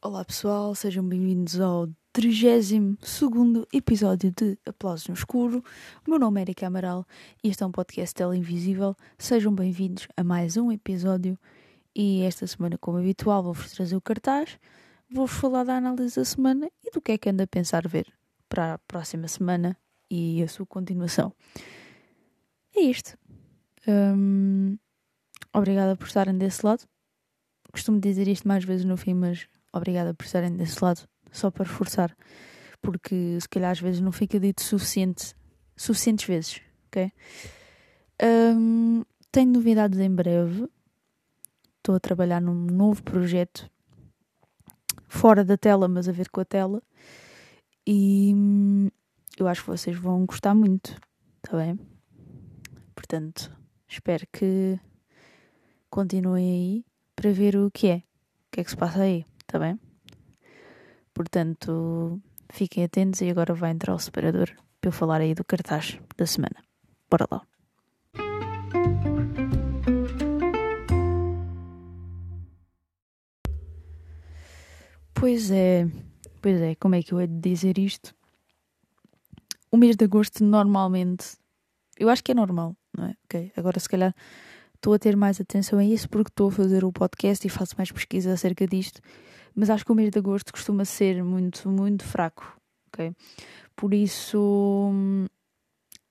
Olá pessoal, sejam bem-vindos ao 32 episódio de Aplausos no Escuro. O meu nome é Erika Amaral e este é um podcast Tela Invisível. Sejam bem-vindos a mais um episódio e esta semana, como habitual, vou-vos trazer o cartaz, vou-vos falar da análise da semana e do que é que anda a pensar ver para a próxima semana e a sua continuação. É isto. Hum, obrigada por estarem desse lado. Costumo dizer isto mais vezes no fim, mas obrigada por estarem desse lado, só para reforçar, porque se calhar às vezes não fica dito suficiente, suficientes vezes, ok? Um, tenho novidades em breve, estou a trabalhar num novo projeto, fora da tela, mas a ver com a tela, e hum, eu acho que vocês vão gostar muito, está bem? Portanto, espero que continuem aí para ver o que é, o que é que se passa aí. Está bem? Portanto, fiquem atentos e agora vai entrar o separador para eu falar aí do cartaz da semana. Bora lá. Pois é, pois é, como é que eu hei de dizer isto? O mês de agosto normalmente, eu acho que é normal, não é? Ok, agora se calhar estou a ter mais atenção a isso porque estou a fazer o podcast e faço mais pesquisa acerca disto mas acho que o mês de agosto costuma ser muito, muito fraco, ok? Por isso,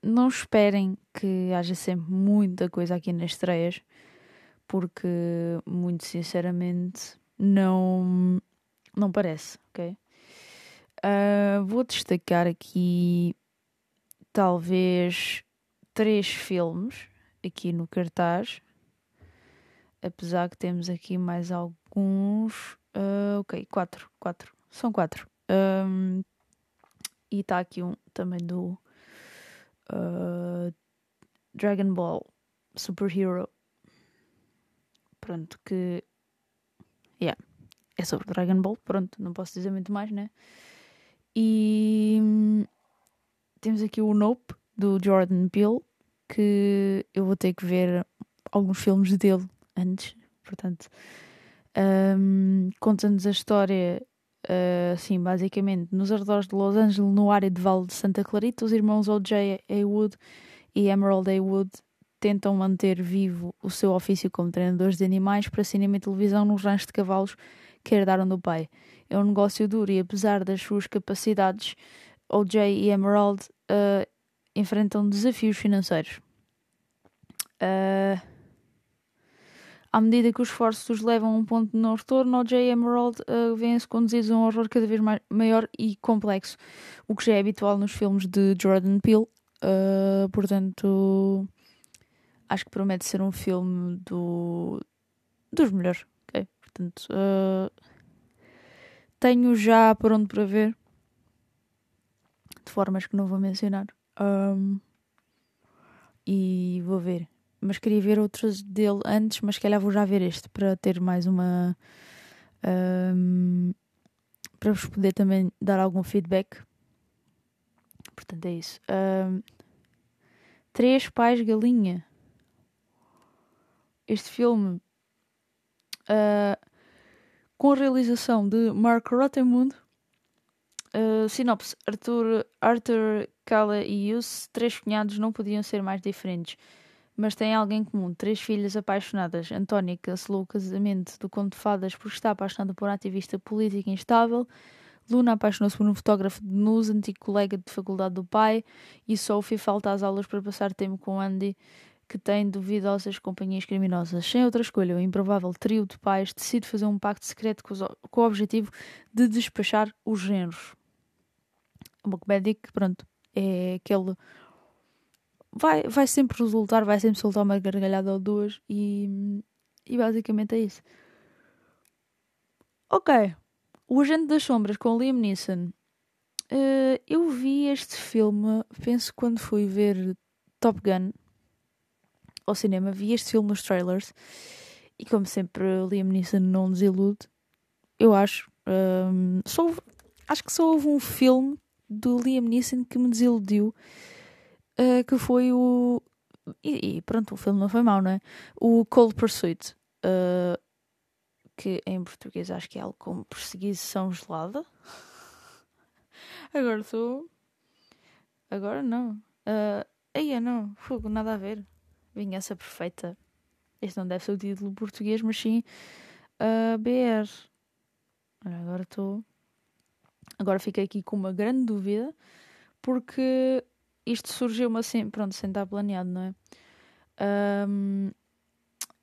não esperem que haja sempre muita coisa aqui nas estreias, porque, muito sinceramente, não, não parece, ok? Uh, vou destacar aqui, talvez, três filmes aqui no cartaz, apesar que temos aqui mais alguns Uh, ok, quatro, quatro. São quatro. Um, e está aqui um também do uh, Dragon Ball Superhero. Pronto, que. Yeah. É sobre Dragon Ball. Pronto, não posso dizer muito mais, né? E um, temos aqui o Nope do Jordan Peele. Que eu vou ter que ver alguns filmes dele antes. Portanto, um, Conta-nos a história, uh, assim, basicamente, nos arredores de Los Angeles, no área de Vale de Santa Clarita, os irmãos O.J. Haywood e Emerald Haywood tentam manter vivo o seu ofício como treinadores de animais para cinema e televisão nos ranchos de cavalos que herdaram do pai. É um negócio duro e, apesar das suas capacidades, O.J. e Emerald uh, enfrentam desafios financeiros. Uh, à medida que os esforços os levam a um ponto de não retorno, o J. Emerald uh, vêm-se conduzidos a um horror cada vez mais, maior e complexo, o que já é habitual nos filmes de Jordan Peele. Uh, portanto, acho que promete ser um filme do, dos melhores. Portanto, uh, tenho já por onde para ver, de formas que não vou mencionar. Um, e vou ver mas queria ver outros dele antes, mas se calhar vou já ver este para ter mais uma. Um, para vos poder também dar algum feedback. Portanto, é isso. Um, Três Pais Galinha. Este filme, uh, com a realização de Mark Rottenmund, uh, sinopse: Arthur, Arthur Kala e Yus, três cunhados, não podiam ser mais diferentes mas têm alguém em comum, três filhas apaixonadas. Antónia cancelou o casamento do conto de fadas porque está apaixonada por um ativista político instável. Luna apaixonou-se por um fotógrafo de nus, antigo colega de faculdade do pai. E Sophie falta às aulas para passar tempo com Andy, que tem duvidosas companhias criminosas. Sem outra escolha, o improvável trio de pais decide fazer um pacto secreto com, com o objetivo de despachar os géneros. Uma comédia que, pronto, é aquele vai, vai sempre resultar, vai sempre soltar uma gargalhada ou duas e, e basicamente é isso. Ok, O Agente das Sombras com Liam Neeson. Uh, eu vi este filme, penso quando fui ver Top Gun ao cinema, vi este filme nos trailers e como sempre Liam Neeson não desilude, eu acho, Um, só houve- acho que só houve um filme do Liam Neeson que me desiludiu, uh, que foi o. E, e pronto, o filme não foi mau, não é? O Cold Pursuit, uh, que em português acho que é algo como Perseguição Gelada. Agora estou. Agora não. Uh, aí não, fogo, nada a ver. Vingança Perfeita. Este não deve ser o título português, mas sim uh, BR. Agora estou. Agora fiquei aqui com uma grande dúvida, porque isto surgiu-me assim, pronto, sem estar planeado, não é? Um,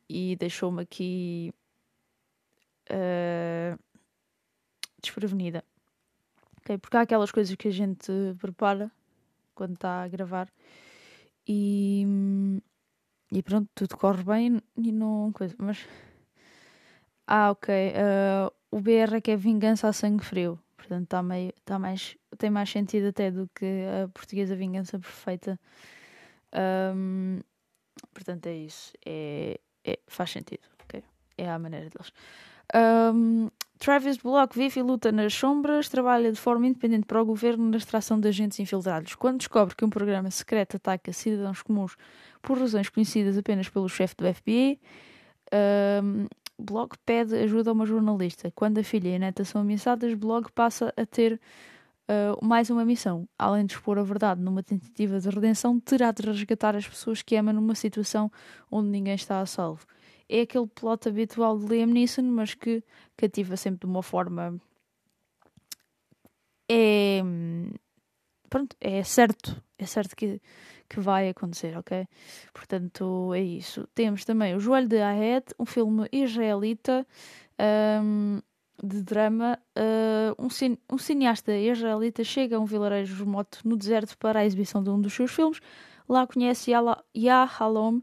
e deixou-me aqui uh, desprevenida. Ok? Porque há aquelas coisas que a gente prepara quando está a gravar e, e pronto, tudo corre bem e não coisa. Mas ah, ok. Uh, o BR é que é vingança a sangue frio. Portanto, tá meio, tá mais, tem mais sentido até do que a portuguesa vingança perfeita. Um, portanto, é isso. É, é, faz sentido. ok? É a maneira deles. Um, Travis Bullock vive e luta nas sombras, trabalha de forma independente para o governo na extração de agentes infiltrados. Quando descobre que um programa secreto ataca cidadãos comuns por razões conhecidas apenas pelo chefe do FBI, um, Blog pede ajuda a uma jornalista. Quando a filha e a neta são ameaçadas, Blog passa a ter uh, mais uma missão. Além de expor a verdade numa tentativa de redenção, terá de resgatar as pessoas que ama numa situação onde ninguém está a salvo. É aquele plot habitual de Liam Neeson, mas que cativa sempre de uma forma. É. Pronto, é certo. É certo que, que vai acontecer, ok? Portanto, é isso. Temos também O Joelho de Ahed, um filme israelita um, de drama. Uh, um, um cineasta israelita chega a um vilarejo remoto no deserto para a exibição de um dos seus filmes. Lá conhece Yah Halom,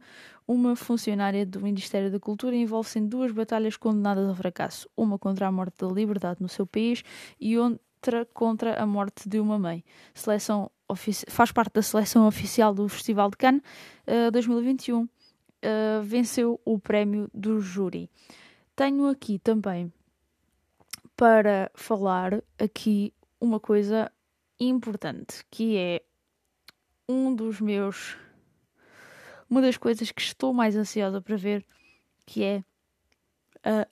uma funcionária do Ministério da Cultura, envolve-se em duas batalhas condenadas ao fracasso. Uma contra a morte da liberdade no seu país e outra contra a morte de uma mãe. Seleção faz parte da seleção oficial do Festival de Cannes uh, 2021. Uh, venceu o prémio do júri. Tenho aqui também para falar aqui uma coisa importante, que é um dos meus uma das coisas que estou mais ansiosa para ver, que é a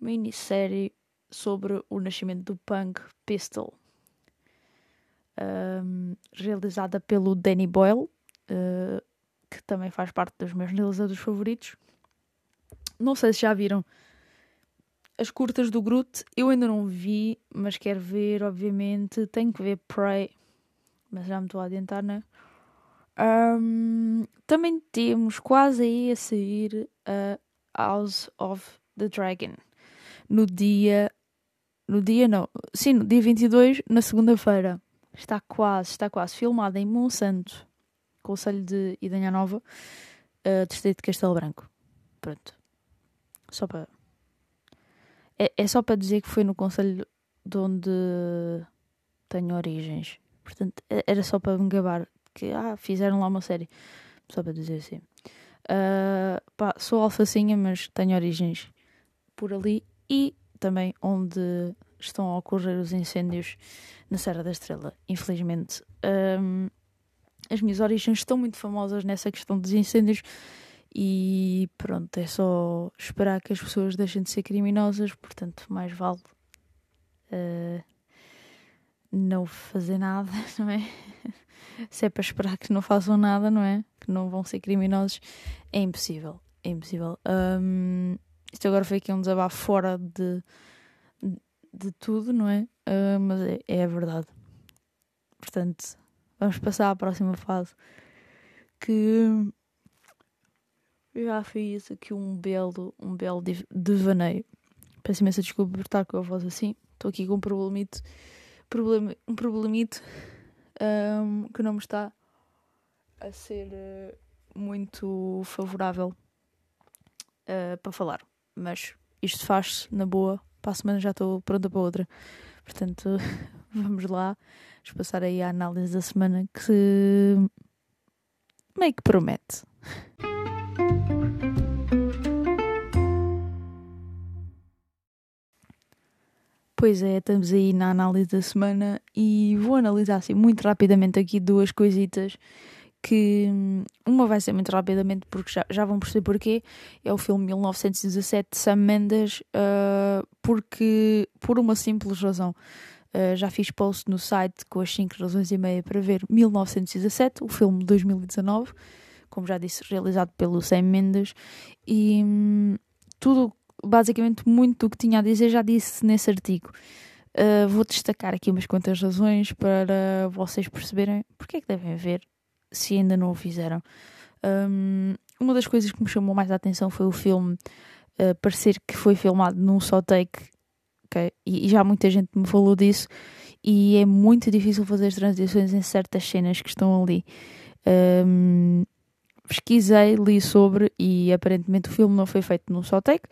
minissérie sobre o nascimento do punk Pistol, um, realizada pelo Danny Boyle, uh, que também faz parte dos meus realizadores favoritos. Não sei se já viram as curtas do Groot, eu ainda não vi, mas quero ver, obviamente. Tenho que ver Prey, mas já me estou a adiantar, né? Um, também temos quase aí a sair a House of the Dragon no dia. No dia não, sim, no dia 22, na segunda-feira. Está quase, está quase filmada em Monsanto, Conselho de Idanha Nova, uh, Distrito de Castelo Branco. Pronto. Só para. É, é só para dizer que foi no Conselho de onde tenho origens. Portanto, era só para me gabar que ah, fizeram lá uma série. Só para dizer assim. Uh, pá, sou alfacinha, mas tenho origens por ali e também onde estão a ocorrer os incêndios na Serra da Estrela. Infelizmente, um, as minhas origens estão muito famosas nessa questão dos incêndios e pronto, é só esperar que as pessoas deixem de ser criminosas, portanto, mais vale uh, não fazer nada, não é? Se é para esperar que não façam nada, não é? Que não vão ser criminosos, é impossível. É impossível. Um, isto agora foi aqui um desabafo fora de, de tudo, não é? Uh, mas é, é, a verdade. Portanto, vamos passar à próxima fase. Que eu já fiz aqui um belo, um belo devaneio. Peço imensa desculpa por estar com a voz assim. Estou aqui com um problemito, problem, um problemito um, que não me está a ser uh, muito favorável uh, para falar. Mas isto faz-se na boa. Para a semana já estou pronta para outra. Portanto, vamos lá. Vamos passar aí a análise da semana que meio que promete. Pois é, estamos aí na análise da semana e vou analisar assim muito rapidamente aqui duas coisitas que hum, uma vai ser muito rapidamente porque já, já vão perceber porquê. É o filme 1917 de Sam Mendes, uh, porque por uma simples razão. Uh, já fiz post no site com as 5 razões e meia para ver 1917, o filme de 2019, como já disse, realizado pelo Sam Mendes, e hum, tudo, basicamente, muito do que tinha a dizer já disse nesse artigo. Uh, vou destacar aqui umas quantas razões para vocês perceberem porque é que devem ver se ainda não o fizeram. Um, uma das coisas que me chamou mais a atenção foi o filme uh, parecer que foi filmado num só take, okay? e, e, já muita gente me falou disso, e é muito difícil fazer transições em certas cenas que estão ali. Um, pesquisei, li sobre e aparentemente o filme não foi feito num só take,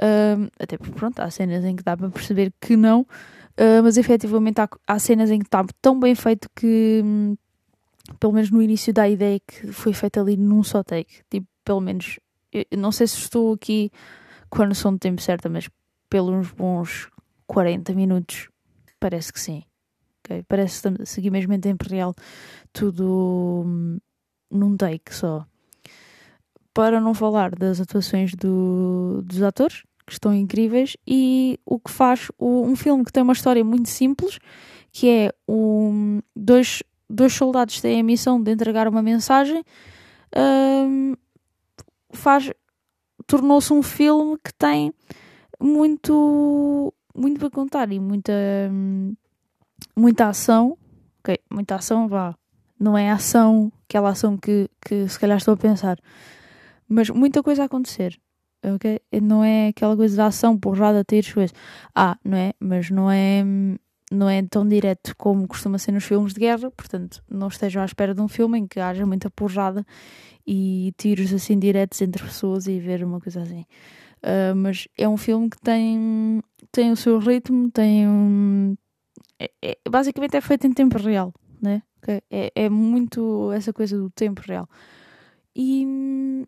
um, até porque pronto, há cenas em que dá para perceber que não, uh, mas efetivamente há, há cenas em que está tão bem feito que hum, pelo menos no início da ideia que foi feita ali num só take. Tipo, pelo menos, não sei se estou aqui com a noção do tempo certa, mas pelos bons 40 minutos, parece que sim. Okay? Parece a seguir mesmo em tempo real, tudo hum, num take só. Para não falar das atuações do, dos atores, que estão incríveis, e o que faz o, um filme que tem uma história muito simples, que é um, dois dois soldados têm a missão de entregar uma mensagem, um, faz tornou-se um filme que tem muito muito para contar e muita muita ação. Ok, muita ação vá. Não é ação aquela ação que, que se calhar estou a pensar mas muita coisa a acontecer ok não é aquela coisa de ação porrada tiros coisas ah não é mas não é não é tão direto como costuma ser nos filmes de guerra, portanto, não estejam à espera de um filme em que haja muita porrada e tiros assim diretos entre pessoas e ver uma coisa assim. Uh, mas é um filme que tem, tem o seu ritmo, tem um. É, é, basicamente é feito em tempo real, né? É, é muito essa coisa do tempo real. E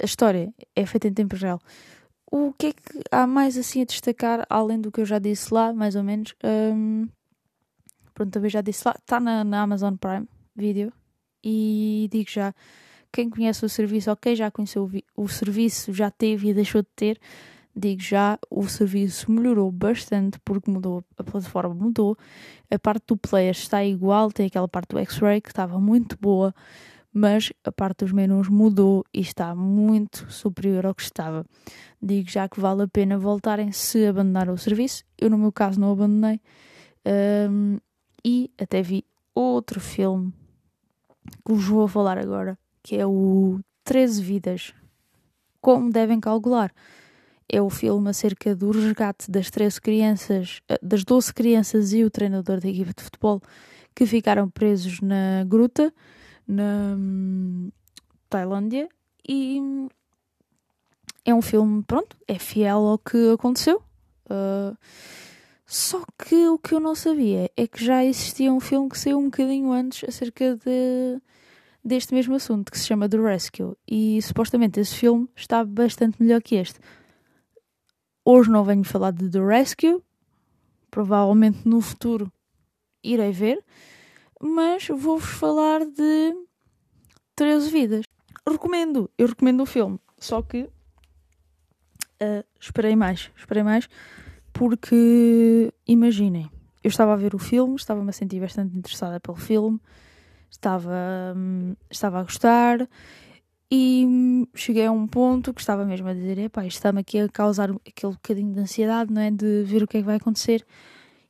a história é feita em tempo real. O que é que há mais assim a destacar, além do que eu já disse lá, mais ou menos? Um, pronto, também já disse lá, está na, na, Amazon Prime Video. E digo já, quem conhece o serviço ou quem já conheceu o, o serviço, já teve e deixou de ter, digo já, o serviço melhorou bastante porque mudou, a plataforma mudou, a parte do player está igual, tem aquela parte do X-Ray que estava muito boa, mas a parte dos menus mudou e está muito superior ao que estava. Digo já que vale a pena voltarem se abandonar o serviço. Eu, no meu caso, não abandonei. Um, e até vi outro filme que vos vou falar agora, que é o 13 Vidas. Como devem calcular? É o filme acerca do resgate das 13 crianças, eh, das 12 crianças e o treinador da equipe de futebol que ficaram presos na gruta na Tailândia e é um filme, pronto, é fiel ao que aconteceu. Uh, só que o que eu não sabia é que já existia um filme que saiu um bocadinho antes acerca de, deste mesmo assunto, que se chama The Rescue. E supostamente esse filme está bastante melhor que este. Hoje não venho falar de The Rescue, provavelmente no futuro irei ver, mas vou-vos falar de 13 Vidas. Recomendo, eu recomendo o filme, só que uh, esperei mais, esperei mais, porque imaginem, eu estava a ver o filme, estava-me a sentir bastante interessada pelo filme, estava, um, estava a gostar e um, cheguei a um ponto que estava mesmo a dizer: epá, isto está-me aqui a causar aquele bocadinho de ansiedade, não é? De ver o que é que vai acontecer.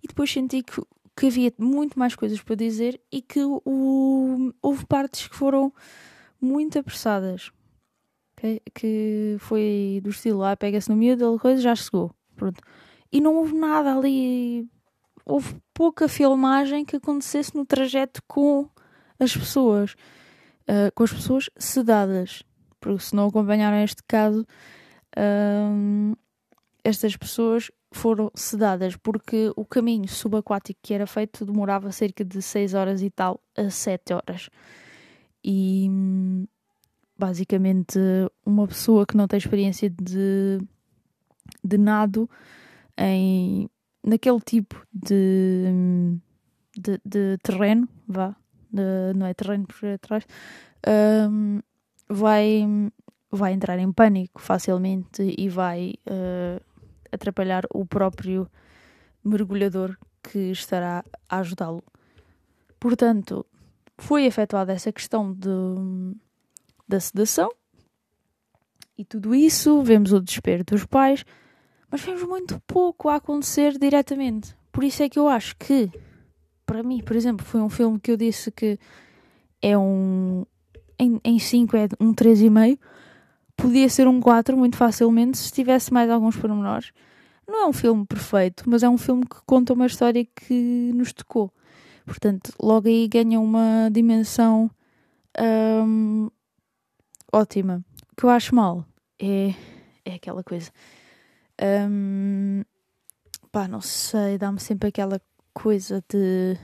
E depois senti que que havia muito mais coisas para dizer e que o, houve partes que foram muito apressadas. Okay? Que foi do estilo, ah, pega-se no miúdo, coisa já chegou. Pronto. E não houve nada ali. Houve pouca filmagem que acontecesse no trajeto com as pessoas. Uh, com as pessoas sedadas. Porque se não acompanharam este caso, uh, estas pessoas foram sedadas porque o caminho subaquático que era feito demorava cerca de 6 horas e tal a 7 horas. E basicamente uma pessoa que não tem experiência de, de nado em, naquele tipo de, de, de terreno, vá, de, não é terreno por trás, um, vai, vai entrar em pânico facilmente e vai uh, atrapalhar o próprio mergulhador que estará a ajudá-lo. Portanto, foi efetuada essa questão de, da sedação e tudo isso, vemos o desespero dos pais, mas vemos muito pouco a acontecer diretamente. Por isso é que eu acho que, para mim, por exemplo, foi um filme que eu disse que é um. Em 5 é um 3,5. Podia ser um 4 muito facilmente se tivesse mais alguns pormenores. Não é um filme perfeito, mas é um filme que conta uma história que nos tocou. Portanto, logo aí ganha uma dimensão hum, ótima. O que eu acho mal é, é aquela coisa. Um, pá, não sei, dá-me sempre aquela coisa de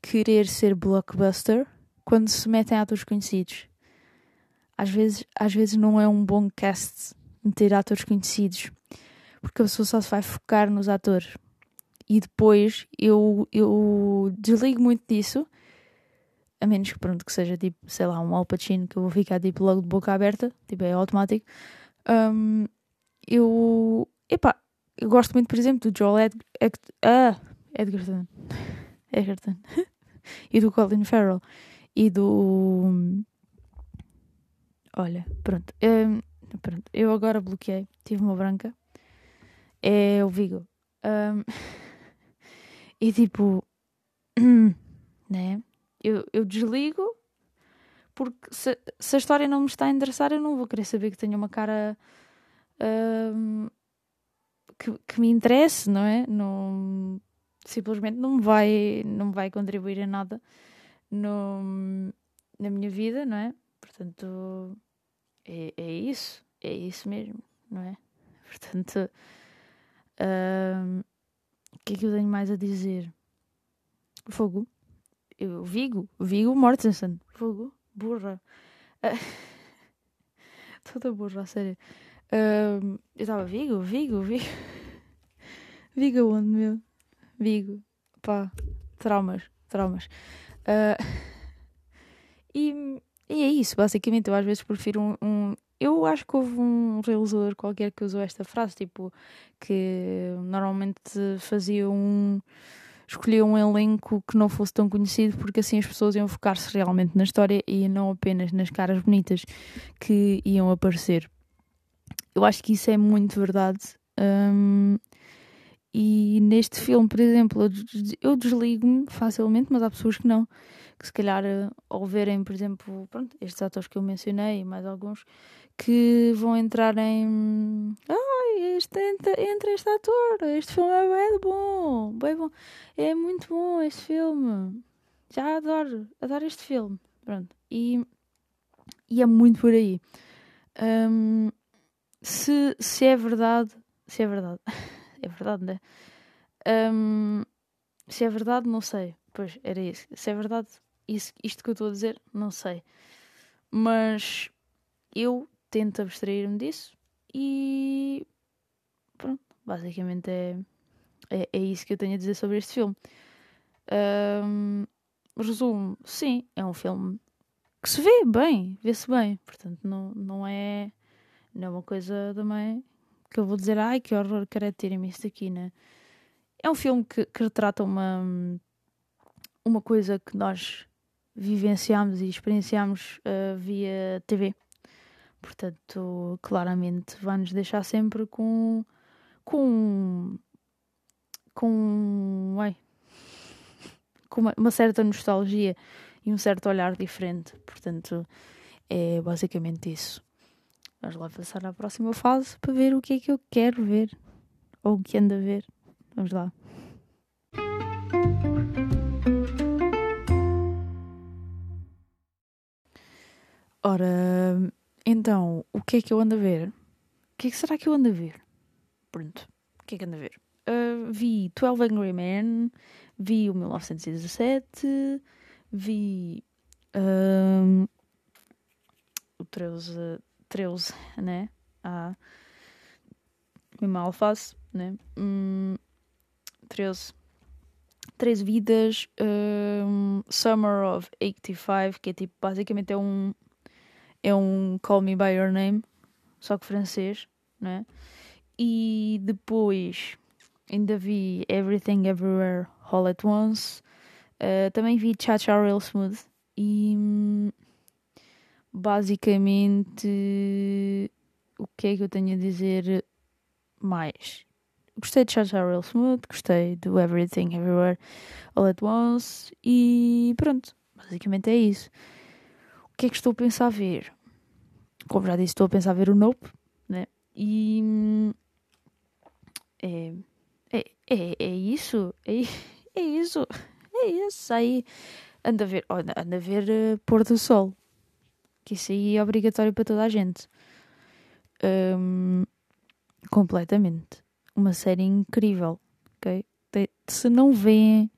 querer ser blockbuster quando se metem atores conhecidos. Às vezes, às vezes não é um bom cast meter atores conhecidos, porque a pessoa só se vai focar nos atores. E depois eu, eu desligo muito disso, a menos que pronto, que seja tipo, sei lá, um Al Pacino que eu vou ficar tipo logo de boca aberta, tipo é automático. Um, eu. Epá, eu gosto muito, por exemplo, do Joel Ed, Ed, ah, Edgerton. Edgerton. e do Colin Farrell. E do. Olha, pronto. Um, pronto. Eu agora bloqueei. Tive uma branca. É o Vigo. Um, e tipo. né? Eu, eu desligo. Porque se, se a história não me está a interessar, eu não vou querer saber que tenha uma cara que, que, me interesse, não é? Não, simplesmente não me vai, não vai contribuir em nada no, na minha vida, não é? Portanto, é, é isso, é isso mesmo, não é? Portanto, o que é que eu tenho mais a dizer? Fogo. Eu, Vigo, Vigo Mortensen. Fogo, burra. Uh, toda burra, a sério. Uh, eu estava Vigo, Vigo, Vigo. Vigo onde, meu? Vigo. Pá, traumas, traumas. Uh, e, e é isso, basicamente. Eu às vezes prefiro um, um. eu acho que houve um realizador qualquer que usou esta frase, tipo, que normalmente fazia um. escolhia um elenco que não fosse tão conhecido, porque assim as pessoas iam focar-se realmente na história e não apenas nas caras bonitas que iam aparecer eu acho que isso é muito verdade. Um, e neste filme, por exemplo, eu desligo-me facilmente, mas há pessoas que não. Que se calhar, eh, ao verem, por exemplo, pronto, estes atores que eu mencionei e mais alguns, que vão entrar em. Ai, este, entra, entra este ator, este filme é bem bom, bem bom. É muito bom este filme. Já adoro, adoro este filme. Pronto. E, e é muito por aí. Um, se, se é verdade, se é verdade, é verdade, né? Um, se é verdade, não sei. Pois, era isso. Se é verdade, isso, isto que eu estou a dizer, não sei. Mas eu tento abstrair-me disso e pronto, basicamente é, é, é, isso que eu tenho a dizer sobre este filme. Um, resumo, sim, é um filme que se vê bem, vê-se bem, portanto não, não é não é uma coisa também que eu vou dizer, ai que horror, quero tirem-me isto aqui, né? É um filme que, que retrata uma, uma coisa que nós vivenciamos e experienciamos uh, via TV. Portanto, claramente vai-nos deixar sempre com. com. com. Ai, com uma, uma certa nostalgia e um certo olhar diferente. Portanto, é basicamente isso. Vamos lá passar à próxima fase para ver o que é que eu quero ver. Ou o que anda a ver. Vamos lá. Ora, então, o que é que eu ando a ver? O que é que será que eu ando a ver? Pronto, o que é que ando a ver? Uh, vi 12 Angry Men, vi o 1917, vi uh, o 13 13, né? A mesma alface, né? Hum, 13. 13 vidas, um, Summer of 85, que é tipo, basicamente é um é um Call Me By Your Name, só que francês, né? E depois ainda vi Everything Everywhere All at Once, uh, também vi Cha Cha Real Smooth e basicamente o que é que eu tenho a dizer mais? Gostei de Cha Cha Real Smooth, gostei do Everything Everywhere All at Once e pronto, basicamente é isso. O que é que estou a pensar a ver? Como já disse, estou a pensar a ver o Nope, né? E é, é, é, é isso, é, é isso, é isso. Aí anda a ver, anda a ver uh, Pôr do Sol, que isso aí é obrigatório para toda a gente. Um, completamente. Uma série incrível, ok? Se não veem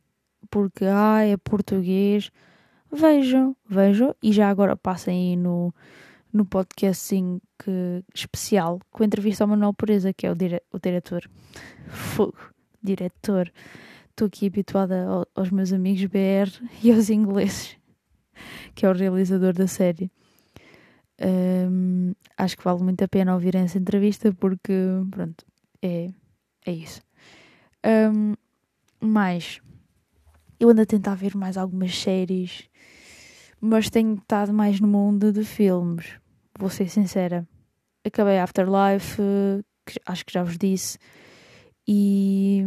porque ah, é português, vejam, vejam e já agora passem aí no, no podcast que, especial com a entrevista ao Manuel Pureza, que é o, dire, o diretor. Fogo, diretor. Estou aqui habituada ao, aos meus amigos BR e aos ingleses, que é o realizador da série. Um, acho que vale muito a pena ouvir essa entrevista porque, pronto, é, é isso. Um, mais, eu ando a tentar ver mais algumas séries, mas tenho estado mais no mundo de filmes. Vou ser sincera. Acabei Afterlife, que acho que já vos disse, e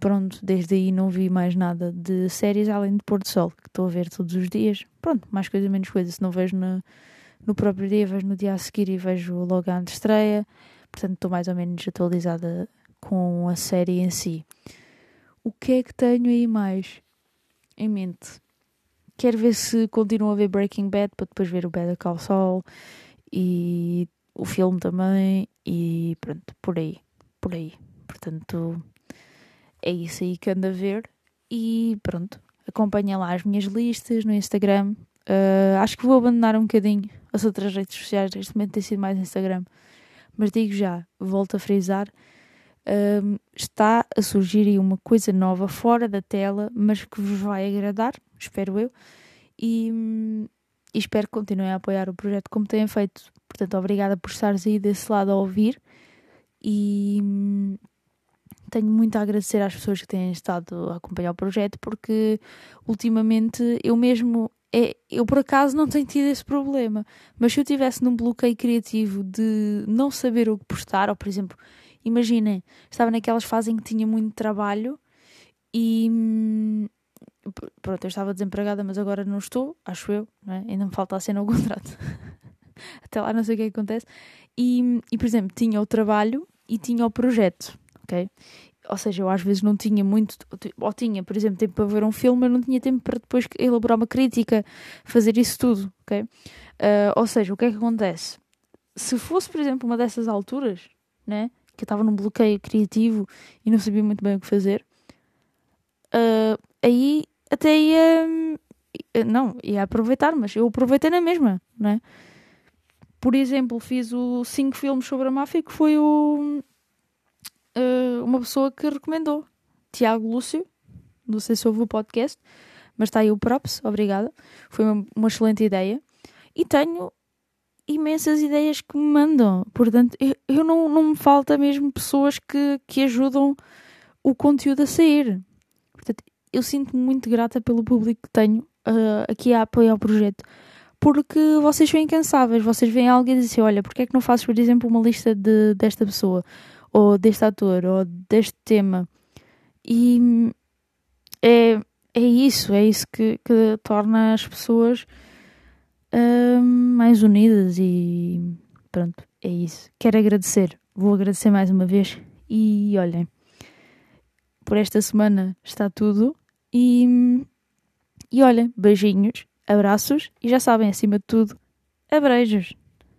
pronto, desde aí não vi mais nada de séries além de Pôr do Sol, que estou a ver todos os dias. Pronto, mais coisa, menos coisa. Se não vejo na, no próprio dia, vejo no dia a seguir e vejo logo a estreia. Portanto, estou mais ou menos atualizada com a série em si. O que é que tenho aí mais em mente? Quero ver se continuo a ver Breaking Bad para depois ver o Better Call Saul e o filme também e pronto, por aí, por aí. Portanto, é isso aí que ando a ver e pronto, acompanha lá as minhas listas no Instagram. Uh, acho que vou abandonar um bocadinho as outras redes sociais, neste momento tem sido mais Instagram. Mas digo já, volto a frisar, um, está a surgir aí uma coisa nova fora da tela, mas que vos vai agradar, espero eu, e, e espero que continuem a apoiar o projeto como têm feito. Portanto, obrigada por estares aí desse lado a ouvir. E tenho muito a agradecer às pessoas que têm estado a acompanhar o projeto porque ultimamente eu mesmo é, eu por acaso não tenho tido esse problema, mas se eu tivesse num bloqueio criativo de não saber o que postar, ou por exemplo, imaginem, estava naquelas fases em que tinha muito trabalho e hum, pronto, eu estava desempregada, mas agora não estou, acho eu, é? ainda me falta a cena o contrato. Até lá não sei o que, é que acontece. E, e, por exemplo, tinha o trabalho e tinha o projeto, ok? Ou seja, eu às vezes não tinha muito, ou tinha, por exemplo, tempo para ver um filme, mas não tinha tempo para depois elaborar uma crítica, fazer isso tudo, ok? Uh, ou seja, o que é que acontece? Se fosse, por exemplo, uma dessas alturas, né? Que eu estava num bloqueio criativo e não sabia muito bem o que fazer, uh, aí até ia. Não, ia aproveitar, mas eu aproveitei na mesma, né? Por exemplo, fiz o 5 filmes sobre a máfia, que foi o, uh, uma pessoa que recomendou, Tiago Lúcio. Não sei se ouve o podcast, mas está aí o props, obrigada. Foi uma, uma excelente ideia. E tenho imensas ideias que me mandam. Portanto, eu, eu não, não me falta mesmo pessoas que, que ajudam o conteúdo a sair. Portanto, eu sinto-me muito grata pelo público que tenho uh, aqui a apoiar o projeto. Porque vocês são incansáveis, vocês veem alguém e dizem olha, porque é que não fazes, por exemplo, uma lista de, desta pessoa? ou deste ator, ou deste tema. E é, é isso, é isso que, que torna as pessoas mais unidas e pronto, é isso. Quero agradecer, vou agradecer mais uma vez e olhem, por esta semana está tudo e, e olhem, beijinhos, abraços e já sabem, acima de tudo, abreijos.